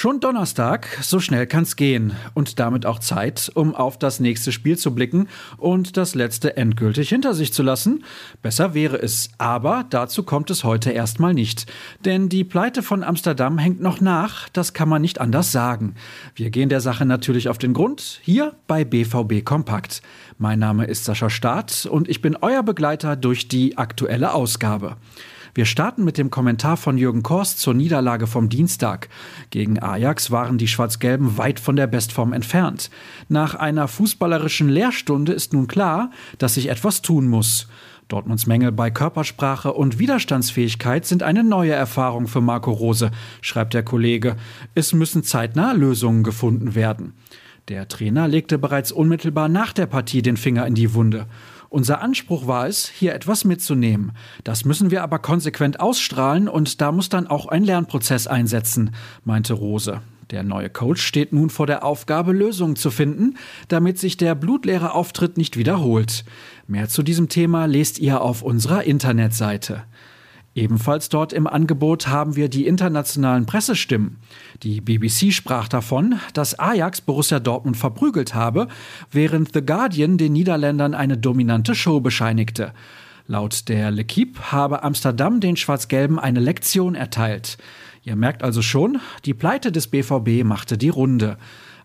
Schon Donnerstag, so schnell kann's gehen und damit auch Zeit, um auf das nächste Spiel zu blicken und das letzte endgültig hinter sich zu lassen. Besser wäre es, aber dazu kommt es heute erstmal nicht, denn die Pleite von Amsterdam hängt noch nach, das kann man nicht anders sagen. Wir gehen der Sache natürlich auf den Grund, hier bei BVB Kompakt. Mein Name ist Sascha Staat und ich bin euer Begleiter durch die aktuelle Ausgabe. Wir starten mit dem Kommentar von Jürgen Korst zur Niederlage vom Dienstag. Gegen Ajax waren die Schwarz-Gelben weit von der Bestform entfernt. Nach einer fußballerischen Lehrstunde ist nun klar, dass sich etwas tun muss. Dortmunds Mängel bei Körpersprache und Widerstandsfähigkeit sind eine neue Erfahrung für Marco Rose, schreibt der Kollege. Es müssen zeitnah Lösungen gefunden werden. Der Trainer legte bereits unmittelbar nach der Partie den Finger in die Wunde. Unser Anspruch war es, hier etwas mitzunehmen. Das müssen wir aber konsequent ausstrahlen und da muss dann auch ein Lernprozess einsetzen, meinte Rose. Der neue Coach steht nun vor der Aufgabe, Lösungen zu finden, damit sich der blutleere Auftritt nicht wiederholt. Mehr zu diesem Thema lest ihr auf unserer Internetseite. Ebenfalls dort im Angebot haben wir die internationalen Pressestimmen. Die BBC sprach davon, dass Ajax Borussia Dortmund verprügelt habe, während The Guardian den Niederländern eine dominante Show bescheinigte. Laut der L'Equipe habe Amsterdam den Schwarz-Gelben eine Lektion erteilt. Ihr merkt also schon, die Pleite des BVB machte die Runde.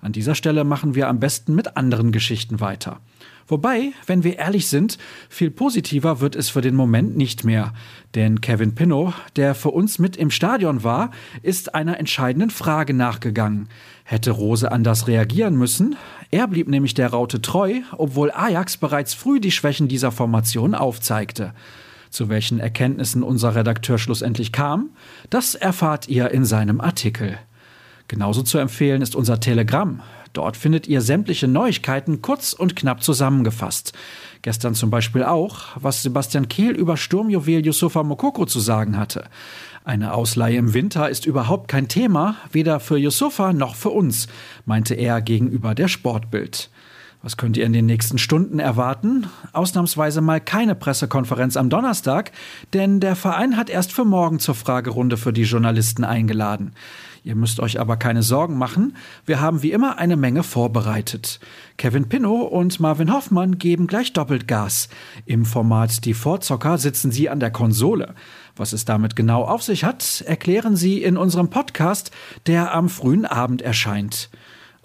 An dieser Stelle machen wir am besten mit anderen Geschichten weiter. Wobei, wenn wir ehrlich sind, viel positiver wird es für den Moment nicht mehr. Denn Kevin Pinnow, der für uns mit im Stadion war, ist einer entscheidenden Frage nachgegangen. Hätte Rose anders reagieren müssen? Er blieb nämlich der Raute treu, obwohl Ajax bereits früh die Schwächen dieser Formation aufzeigte. Zu welchen Erkenntnissen unser Redakteur schlussendlich kam, das erfahrt ihr in seinem Artikel. Genauso zu empfehlen ist unser Telegramm. Dort findet ihr sämtliche Neuigkeiten kurz und knapp zusammengefasst. Gestern zum Beispiel auch, was Sebastian Kehl über Sturmjuwel Yusufa Mokoko zu sagen hatte. Eine Ausleihe im Winter ist überhaupt kein Thema, weder für Yusufa noch für uns, meinte er gegenüber der Sportbild. Was könnt ihr in den nächsten Stunden erwarten? Ausnahmsweise mal keine Pressekonferenz am Donnerstag, denn der Verein hat erst für morgen zur Fragerunde für die Journalisten eingeladen. Ihr müsst euch aber keine Sorgen machen, wir haben wie immer eine Menge vorbereitet. Kevin Pinnow und Marvin Hoffmann geben gleich doppelt Gas. Im Format Die Vorzocker sitzen sie an der Konsole. Was es damit genau auf sich hat, erklären sie in unserem Podcast, der am frühen Abend erscheint.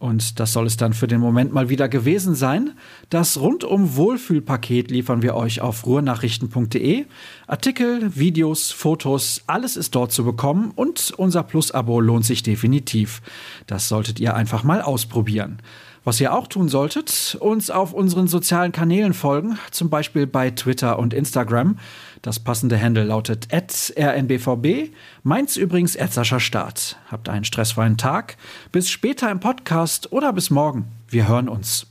Und das soll es dann für den Moment mal wieder gewesen sein. Das rundum Wohlfühlpaket liefern wir euch auf ruhrnachrichten.de. Artikel, Videos, Fotos, alles ist dort zu bekommen und unser Plus-Abo lohnt sich definitiv. Das solltet ihr einfach mal ausprobieren. Was ihr auch tun solltet, uns auf unseren sozialen Kanälen folgen, zum Beispiel bei Twitter und Instagram. Das passende Handle lautet rnbvb. Meins übrigens Sascha Start. Habt einen stressfreien Tag. Bis später im Podcast oder bis morgen. Wir hören uns.